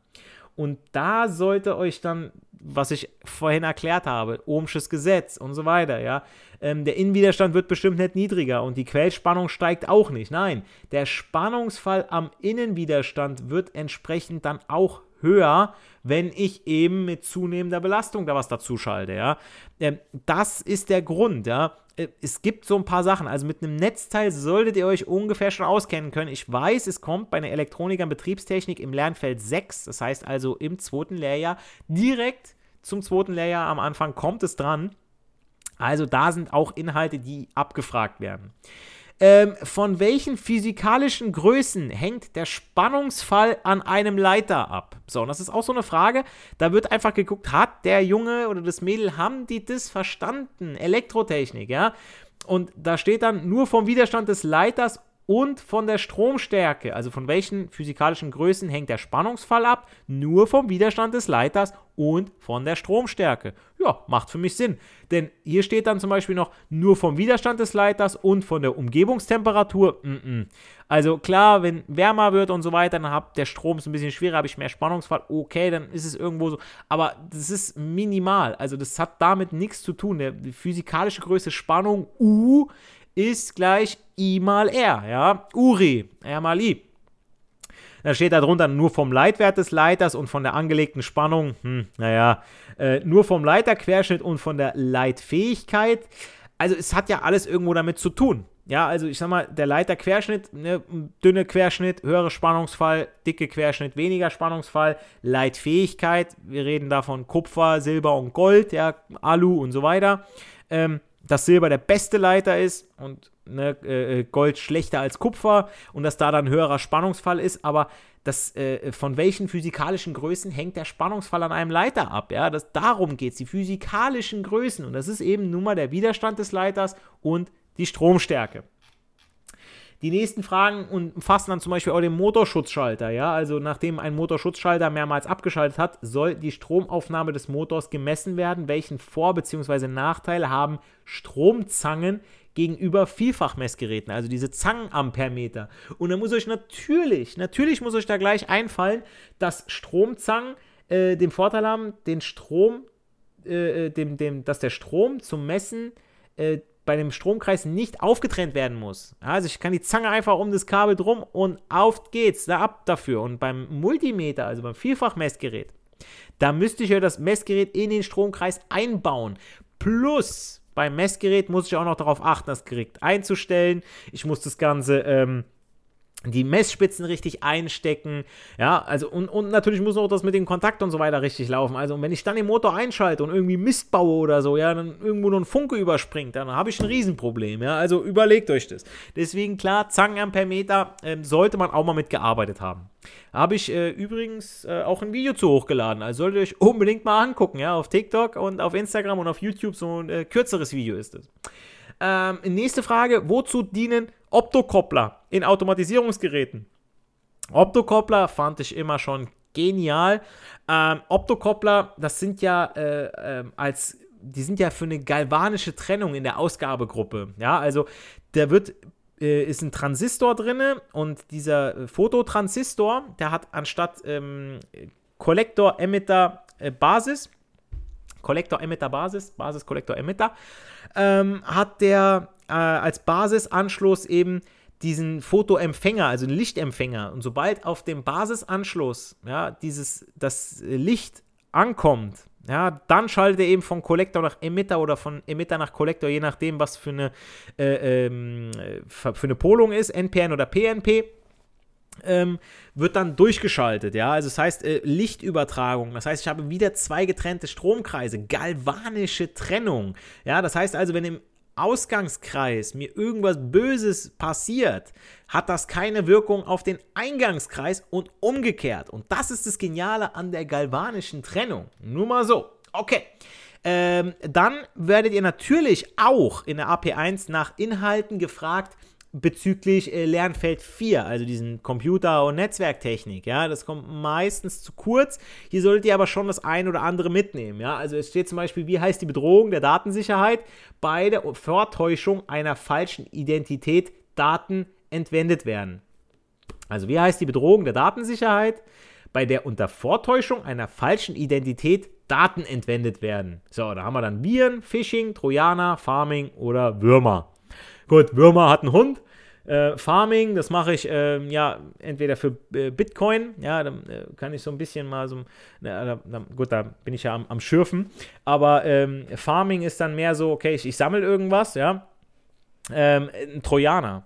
Und da sollte euch dann, was ich vorhin erklärt habe, Ohmsches Gesetz und so weiter, ja, ähm, der Innenwiderstand wird bestimmt nicht niedriger und die Quellspannung steigt auch nicht. Nein, der Spannungsfall am Innenwiderstand wird entsprechend dann auch höher, wenn ich eben mit zunehmender Belastung da was dazu schalte, ja. Ähm, das ist der Grund, ja. Äh, es gibt so ein paar Sachen, also mit einem Netzteil solltet ihr euch ungefähr schon auskennen können. Ich weiß, es kommt bei einer Elektronik und Betriebstechnik im Lernfeld 6, das heißt also im zweiten Lehrjahr, direkt zum zweiten Lehrjahr am Anfang kommt es dran. Also da sind auch Inhalte, die abgefragt werden. Ähm, von welchen physikalischen Größen hängt der Spannungsfall an einem Leiter ab? So, und das ist auch so eine Frage. Da wird einfach geguckt, hat der Junge oder das Mädel, haben die das verstanden? Elektrotechnik, ja? Und da steht dann nur vom Widerstand des Leiters und von der Stromstärke, also von welchen physikalischen Größen hängt der Spannungsfall ab? Nur vom Widerstand des Leiters und von der Stromstärke. Ja, macht für mich Sinn. Denn hier steht dann zum Beispiel noch nur vom Widerstand des Leiters und von der Umgebungstemperatur. Mm -mm. Also klar, wenn wärmer wird und so weiter, dann hat der Strom ist ein bisschen schwerer, habe ich mehr Spannungsfall. Okay, dann ist es irgendwo so. Aber das ist minimal. Also das hat damit nichts zu tun. Die physikalische Größe Spannung U ist gleich I mal R, ja, Uri, R mal I. Da steht darunter nur vom Leitwert des Leiters und von der angelegten Spannung, hm, naja, äh, nur vom Leiterquerschnitt und von der Leitfähigkeit. Also es hat ja alles irgendwo damit zu tun. Ja, also ich sag mal, der Leiterquerschnitt, ne, dünne Querschnitt, höhere Spannungsfall, dicke Querschnitt, weniger Spannungsfall, Leitfähigkeit, wir reden da von Kupfer, Silber und Gold, ja, Alu und so weiter. Ähm, dass Silber der beste Leiter ist und ne, äh, Gold schlechter als Kupfer und dass da dann höherer Spannungsfall ist, aber das, äh, von welchen physikalischen Größen hängt der Spannungsfall an einem Leiter ab? Ja, das, darum geht es, die physikalischen Größen und das ist eben nun mal der Widerstand des Leiters und die Stromstärke. Die nächsten Fragen umfassen dann zum Beispiel auch den Motorschutzschalter. Ja? Also nachdem ein Motorschutzschalter mehrmals abgeschaltet hat, soll die Stromaufnahme des Motors gemessen werden. Welchen Vor- bzw. Nachteil haben Stromzangen gegenüber Vielfachmessgeräten, also diese Zangenampermeter. Und da muss euch natürlich, natürlich muss euch da gleich einfallen, dass Stromzangen äh, den Vorteil haben, den Strom, äh, äh dem, dem, dass der Strom zum Messen äh, bei dem Stromkreis nicht aufgetrennt werden muss. Also ich kann die Zange einfach um das Kabel drum und auf geht's, da ab dafür. Und beim Multimeter, also beim Vielfachmessgerät, da müsste ich ja das Messgerät in den Stromkreis einbauen. Plus, beim Messgerät muss ich auch noch darauf achten, das Gerät einzustellen. Ich muss das Ganze ähm, die Messspitzen richtig einstecken, ja, also und, und natürlich muss auch das mit dem Kontakt und so weiter richtig laufen. Also wenn ich dann den Motor einschalte und irgendwie Mist baue oder so, ja, dann irgendwo nur ein Funke überspringt, dann habe ich ein Riesenproblem, ja, also überlegt euch das. Deswegen klar, Zangenampermeter äh, sollte man auch mal mitgearbeitet haben. Habe ich äh, übrigens äh, auch ein Video zu hochgeladen, also solltet ihr euch unbedingt mal angucken, ja, auf TikTok und auf Instagram und auf YouTube, so ein äh, kürzeres Video ist es. Ähm, nächste Frage, wozu dienen Optokoppler in Automatisierungsgeräten? Optokoppler fand ich immer schon genial. Ähm, Optokoppler, das sind ja äh, äh, als die sind ja für eine galvanische Trennung in der Ausgabegruppe. Ja, also da wird äh, ist ein Transistor drin und dieser Fototransistor, der hat anstatt ähm, Kollektor, Emitter, äh, Basis, Kollektor, Emitter, Basis, Basis, Kollektor, Emitter, ähm, hat der äh, als Basisanschluss eben diesen Fotoempfänger, also einen Lichtempfänger. Und sobald auf dem Basisanschluss ja, dieses, das Licht ankommt, ja, dann schaltet er eben von Kollektor nach Emitter oder von Emitter nach Kollektor, je nachdem, was für eine, äh, ähm, für eine Polung ist, NPN oder PNP. Ähm, wird dann durchgeschaltet, ja, also das heißt äh, Lichtübertragung, das heißt, ich habe wieder zwei getrennte Stromkreise, galvanische Trennung, ja, das heißt also, wenn im Ausgangskreis mir irgendwas Böses passiert, hat das keine Wirkung auf den Eingangskreis und umgekehrt. Und das ist das Geniale an der galvanischen Trennung. Nur mal so. Okay. Ähm, dann werdet ihr natürlich auch in der AP1 nach Inhalten gefragt, bezüglich äh, Lernfeld 4, also diesen Computer- und Netzwerktechnik. Ja, das kommt meistens zu kurz. Hier solltet ihr aber schon das ein oder andere mitnehmen. Ja, also es steht zum Beispiel, wie heißt die Bedrohung der Datensicherheit? Bei der Vortäuschung einer falschen Identität Daten entwendet werden. Also wie heißt die Bedrohung der Datensicherheit? Bei der unter Vortäuschung einer falschen Identität Daten entwendet werden. So, da haben wir dann Viren, Phishing, Trojaner, Farming oder Würmer. Gut, Würmer hat einen Hund. Äh, Farming, das mache ich äh, ja entweder für äh, Bitcoin, ja, dann äh, kann ich so ein bisschen mal so, na, na, gut, da bin ich ja am, am Schürfen, aber ähm, Farming ist dann mehr so, okay, ich, ich sammle irgendwas, ja, ähm, ein Trojaner,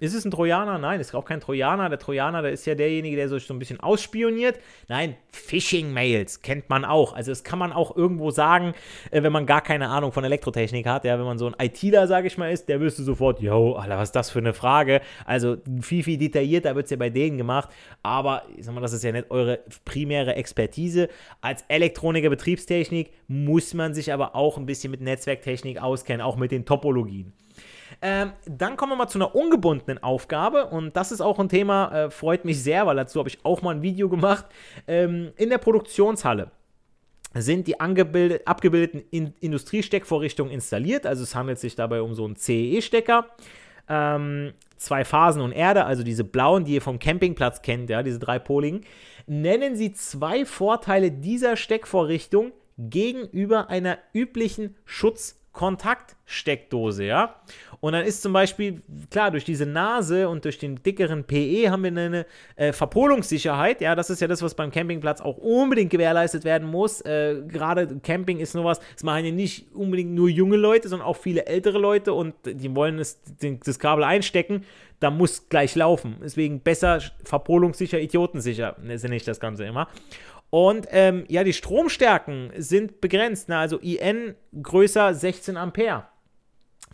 ist es ein Trojaner? Nein, es ist auch kein Trojaner. Der Trojaner, der ist ja derjenige, der sich so ein bisschen ausspioniert. Nein, Phishing-Mails kennt man auch. Also das kann man auch irgendwo sagen, äh, wenn man gar keine Ahnung von Elektrotechnik hat. Ja, wenn man so ein ITler, sage ich mal, ist, der wüsste sofort, yo, Alter, was ist das für eine Frage? Also viel, viel detaillierter wird es ja bei denen gemacht. Aber ich sag mal, das ist ja nicht eure primäre Expertise. Als Elektroniker Betriebstechnik muss man sich aber auch ein bisschen mit Netzwerktechnik auskennen, auch mit den Topologien. Ähm, dann kommen wir mal zu einer ungebundenen Aufgabe und das ist auch ein Thema, äh, freut mich sehr, weil dazu habe ich auch mal ein Video gemacht. Ähm, in der Produktionshalle sind die abgebildeten in Industriesteckvorrichtungen installiert. Also es handelt sich dabei um so einen CE-Stecker. Ähm, zwei Phasen und Erde, also diese blauen, die ihr vom Campingplatz kennt, ja, diese drei Poligen. Nennen Sie zwei Vorteile dieser Steckvorrichtung gegenüber einer üblichen Schutzkontaktsteckdose, ja. Und dann ist zum Beispiel, klar, durch diese Nase und durch den dickeren PE haben wir eine äh, Verpolungssicherheit. Ja, das ist ja das, was beim Campingplatz auch unbedingt gewährleistet werden muss. Äh, Gerade Camping ist nur was, das machen ja nicht unbedingt nur junge Leute, sondern auch viele ältere Leute und die wollen es, den, das Kabel einstecken. Da muss gleich laufen. Deswegen besser verpolungssicher, idiotensicher, nenne ich das Ganze immer. Und ähm, ja, die Stromstärken sind begrenzt. Ne? Also IN größer 16 Ampere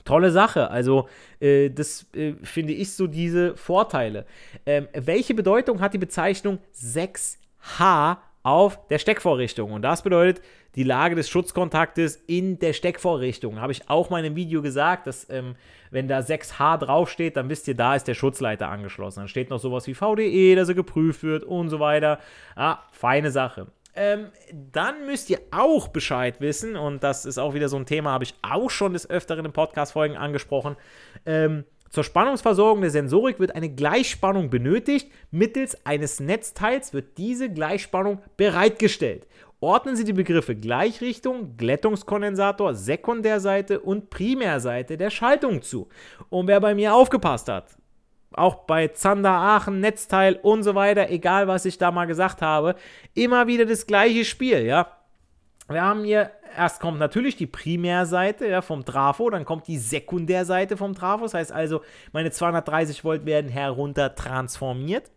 tolle Sache. Also, äh, das äh, finde ich so diese Vorteile. Ähm, welche Bedeutung hat die Bezeichnung 6H auf der Steckvorrichtung? Und das bedeutet die Lage des Schutzkontaktes in der Steckvorrichtung. Habe ich auch mal in einem Video gesagt, dass ähm, wenn da 6H draufsteht, dann wisst ihr, da ist der Schutzleiter angeschlossen. Dann steht noch sowas wie VDE, dass er geprüft wird und so weiter. Ah, feine Sache. Ähm, dann müsst ihr auch Bescheid wissen, und das ist auch wieder so ein Thema, habe ich auch schon des Öfteren in Podcast-Folgen angesprochen. Ähm, zur Spannungsversorgung der Sensorik wird eine Gleichspannung benötigt. Mittels eines Netzteils wird diese Gleichspannung bereitgestellt. Ordnen Sie die Begriffe Gleichrichtung, Glättungskondensator, Sekundärseite und Primärseite der Schaltung zu. Und wer bei mir aufgepasst hat, auch bei Zander Aachen, Netzteil und so weiter, egal was ich da mal gesagt habe, immer wieder das gleiche Spiel, ja. Wir haben hier, erst kommt natürlich die Primärseite ja, vom Trafo, dann kommt die Sekundärseite vom Trafo, das heißt also, meine 230 Volt werden herunter transformiert.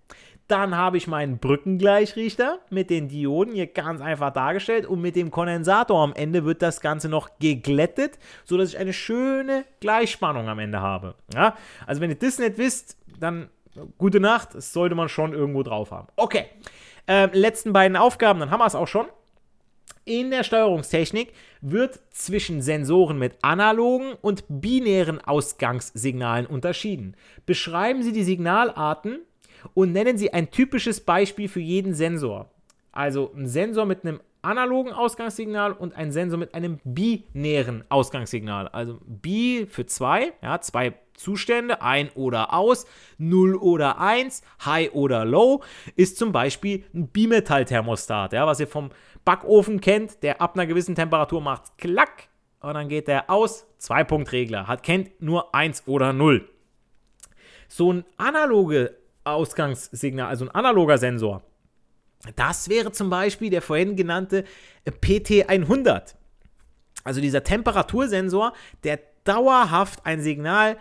Dann habe ich meinen Brückengleichrichter mit den Dioden hier ganz einfach dargestellt und mit dem Kondensator am Ende wird das Ganze noch geglättet, sodass ich eine schöne Gleichspannung am Ende habe. Ja? Also wenn ihr das nicht wisst, dann gute Nacht, das sollte man schon irgendwo drauf haben. Okay, ähm, letzten beiden Aufgaben, dann haben wir es auch schon. In der Steuerungstechnik wird zwischen Sensoren mit analogen und binären Ausgangssignalen unterschieden. Beschreiben Sie die Signalarten und nennen Sie ein typisches Beispiel für jeden Sensor. Also ein Sensor mit einem analogen Ausgangssignal und ein Sensor mit einem binären Ausgangssignal. Also Bi für zwei, ja, zwei Zustände, ein oder aus, 0 oder 1, High oder Low, ist zum Beispiel ein Bimetallthermostat, ja, was ihr vom Backofen kennt, der ab einer gewissen Temperatur macht klack und dann geht der aus, Zwei-Punkt-Regler, hat kennt nur 1 oder 0. So ein analoge Ausgangssignal, also ein analoger Sensor, das wäre zum Beispiel der vorhin genannte PT100. Also dieser Temperatursensor, der dauerhaft ein Signal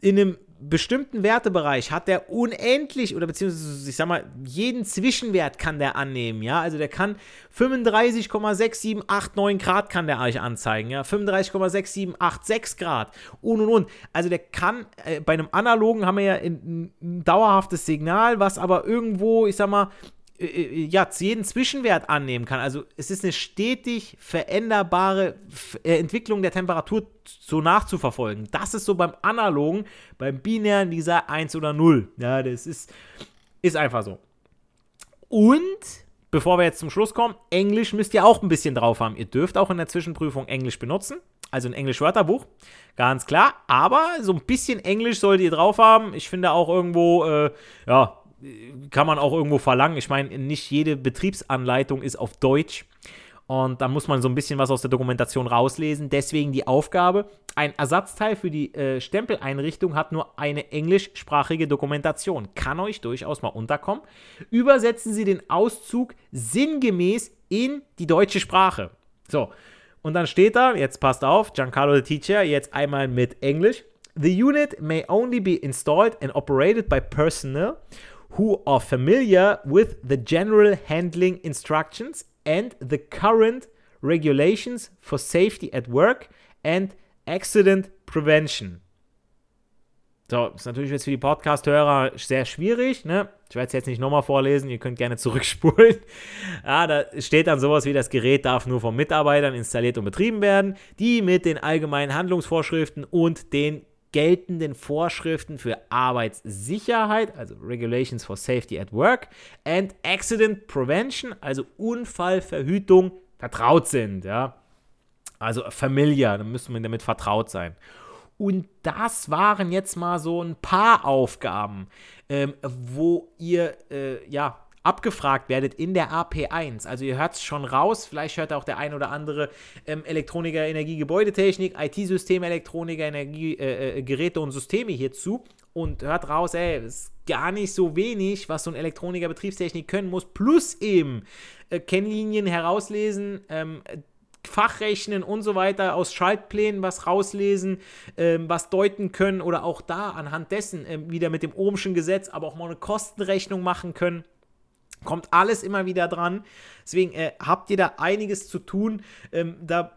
in einem bestimmten Wertebereich hat der unendlich oder beziehungsweise ich sag mal, jeden Zwischenwert kann der annehmen, ja, also der kann 35,6789 Grad kann der euch anzeigen, ja, 35,6786 Grad und und und, also der kann, äh, bei einem analogen haben wir ja ein, ein dauerhaftes Signal, was aber irgendwo, ich sag mal, ja, jeden Zwischenwert annehmen kann. Also es ist eine stetig veränderbare äh, Entwicklung der Temperatur so nachzuverfolgen. Das ist so beim Analogen, beim Binären dieser 1 oder 0. Ja, das ist, ist einfach so. Und, bevor wir jetzt zum Schluss kommen, Englisch müsst ihr auch ein bisschen drauf haben. Ihr dürft auch in der Zwischenprüfung Englisch benutzen. Also ein Englisch-Wörterbuch, ganz klar. Aber so ein bisschen Englisch solltet ihr drauf haben. Ich finde auch irgendwo, äh, ja, kann man auch irgendwo verlangen. Ich meine, nicht jede Betriebsanleitung ist auf Deutsch. Und da muss man so ein bisschen was aus der Dokumentation rauslesen. Deswegen die Aufgabe. Ein Ersatzteil für die äh, Stempeleinrichtung hat nur eine englischsprachige Dokumentation. Kann euch durchaus mal unterkommen. Übersetzen Sie den Auszug sinngemäß in die deutsche Sprache. So, und dann steht da, jetzt passt auf, Giancarlo the Teacher, jetzt einmal mit Englisch. The unit may only be installed and operated by personnel who are familiar with the general handling instructions and the current regulations for safety at work and accident prevention. So, ist natürlich jetzt für die Podcast-Hörer sehr schwierig, ne? Ich werde es jetzt nicht nochmal vorlesen, ihr könnt gerne zurückspulen. Ja, da steht dann sowas wie, das Gerät darf nur von Mitarbeitern installiert und betrieben werden, die mit den allgemeinen Handlungsvorschriften und den geltenden Vorschriften für Arbeitssicherheit, also Regulations for Safety at Work, and Accident Prevention, also Unfallverhütung, vertraut sind. Ja? Also familiar, da müsste man damit vertraut sein. Und das waren jetzt mal so ein paar Aufgaben, ähm, wo ihr äh, ja abgefragt werdet in der AP1. Also ihr hört es schon raus, vielleicht hört auch der ein oder andere ähm, Elektroniker, Energie, Gebäudetechnik, IT-System, Elektroniker, Energie, äh, äh, Geräte und Systeme hier zu und hört raus, ey, es ist gar nicht so wenig, was so ein Elektroniker Betriebstechnik können muss, plus eben äh, Kennlinien herauslesen, ähm, Fachrechnen und so weiter, aus Schaltplänen was rauslesen, ähm, was deuten können oder auch da anhand dessen äh, wieder mit dem Ohmschen Gesetz, aber auch mal eine Kostenrechnung machen können. Kommt alles immer wieder dran. Deswegen äh, habt ihr da einiges zu tun. Ähm, da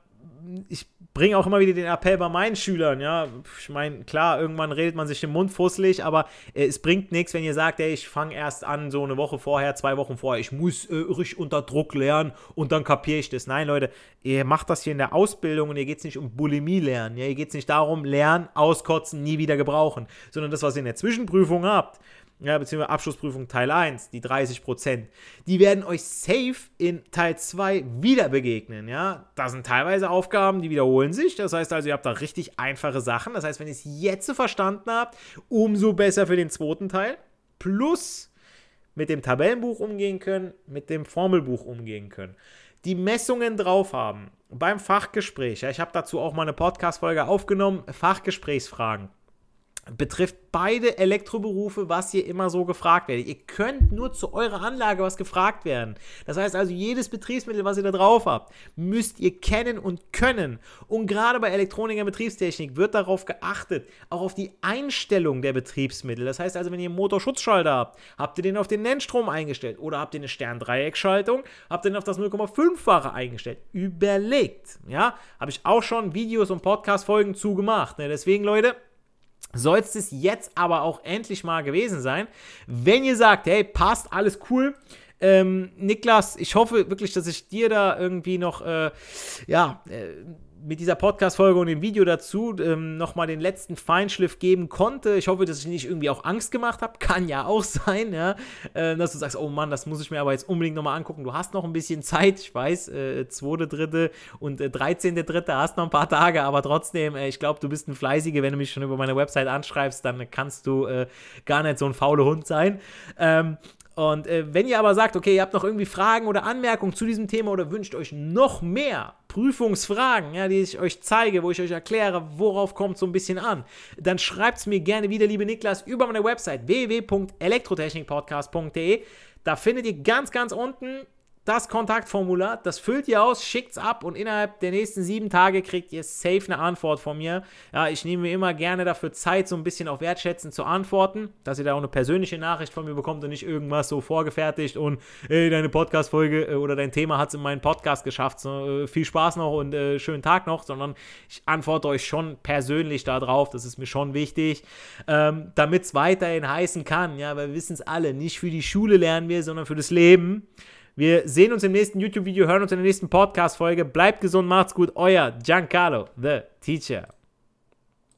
ich bringe auch immer wieder den Appell bei meinen Schülern, ja. Ich meine, klar, irgendwann redet man sich den Mund fusselig, aber äh, es bringt nichts, wenn ihr sagt, ey, ich fange erst an, so eine Woche vorher, zwei Wochen vorher, ich muss äh, richtig unter Druck lernen und dann kapiere ich das. Nein, Leute, ihr macht das hier in der Ausbildung und ihr geht es nicht um Bulimie lernen, ja. Ihr geht es nicht darum, lernen, auskotzen, nie wieder gebrauchen, sondern das, was ihr in der Zwischenprüfung habt, ja, beziehungsweise Abschlussprüfung Teil 1, die 30 Prozent, die werden euch safe in Teil 2 wieder begegnen, ja. Da sind teilweise Aufgaben, die wiederholen sich, das heißt also, ihr habt da richtig einfache Sachen, das heißt, wenn ihr es jetzt so verstanden habt, umso besser für den zweiten Teil, plus mit dem Tabellenbuch umgehen können, mit dem Formelbuch umgehen können, die Messungen drauf haben, beim Fachgespräch, ja, ich habe dazu auch mal eine Podcast-Folge aufgenommen, Fachgesprächsfragen, betrifft beide Elektroberufe, was hier immer so gefragt werdet. Ihr könnt nur zu eurer Anlage was gefragt werden. Das heißt also, jedes Betriebsmittel, was ihr da drauf habt, müsst ihr kennen und können. Und gerade bei Elektronik und Betriebstechnik wird darauf geachtet, auch auf die Einstellung der Betriebsmittel. Das heißt also, wenn ihr einen Motorschutzschalter habt, habt ihr den auf den Nennstrom eingestellt oder habt ihr eine Stern-Dreieckschaltung, habt ihr den auf das 0,5-fache eingestellt. Überlegt, ja, habe ich auch schon Videos und Podcast-Folgen zugemacht. Ne? Deswegen, Leute, soll es jetzt aber auch endlich mal gewesen sein. Wenn ihr sagt, hey, passt, alles cool, Ähm, Niklas, ich hoffe wirklich, dass ich dir da irgendwie noch, äh, ja, äh, mit dieser Podcast-Folge und dem Video dazu ähm, nochmal den letzten Feinschliff geben konnte. Ich hoffe, dass ich nicht irgendwie auch Angst gemacht habe. Kann ja auch sein, ja. Äh, dass du sagst, oh Mann, das muss ich mir aber jetzt unbedingt nochmal angucken. Du hast noch ein bisschen Zeit, ich weiß, äh, 2., und äh, 13.3. hast noch ein paar Tage, aber trotzdem, äh, ich glaube, du bist ein Fleißiger. Wenn du mich schon über meine Website anschreibst, dann kannst du äh, gar nicht so ein fauler Hund sein. Ähm, und äh, wenn ihr aber sagt, okay, ihr habt noch irgendwie Fragen oder Anmerkungen zu diesem Thema oder wünscht euch noch mehr Prüfungsfragen, ja, die ich euch zeige, wo ich euch erkläre, worauf kommt so ein bisschen an, dann schreibt es mir gerne wieder, liebe Niklas, über meine Website www.elektrotechnikpodcast.de. Da findet ihr ganz, ganz unten das Kontaktformular, das füllt ihr aus, schickt es ab und innerhalb der nächsten sieben Tage kriegt ihr safe eine Antwort von mir. Ja, ich nehme mir immer gerne dafür Zeit, so ein bisschen auf Wertschätzen zu antworten, dass ihr da auch eine persönliche Nachricht von mir bekommt und nicht irgendwas so vorgefertigt und ey, deine Podcast-Folge äh, oder dein Thema hat es in meinen Podcast geschafft. So, äh, viel Spaß noch und äh, schönen Tag noch, sondern ich antworte euch schon persönlich darauf, das ist mir schon wichtig, ähm, damit es weiterhin heißen kann. Ja, weil wir wissen es alle, nicht für die Schule lernen wir, sondern für das Leben. Wir sehen uns im nächsten YouTube-Video, hören uns in der nächsten Podcast-Folge. Bleibt gesund, macht's gut. Euer Giancarlo, the Teacher.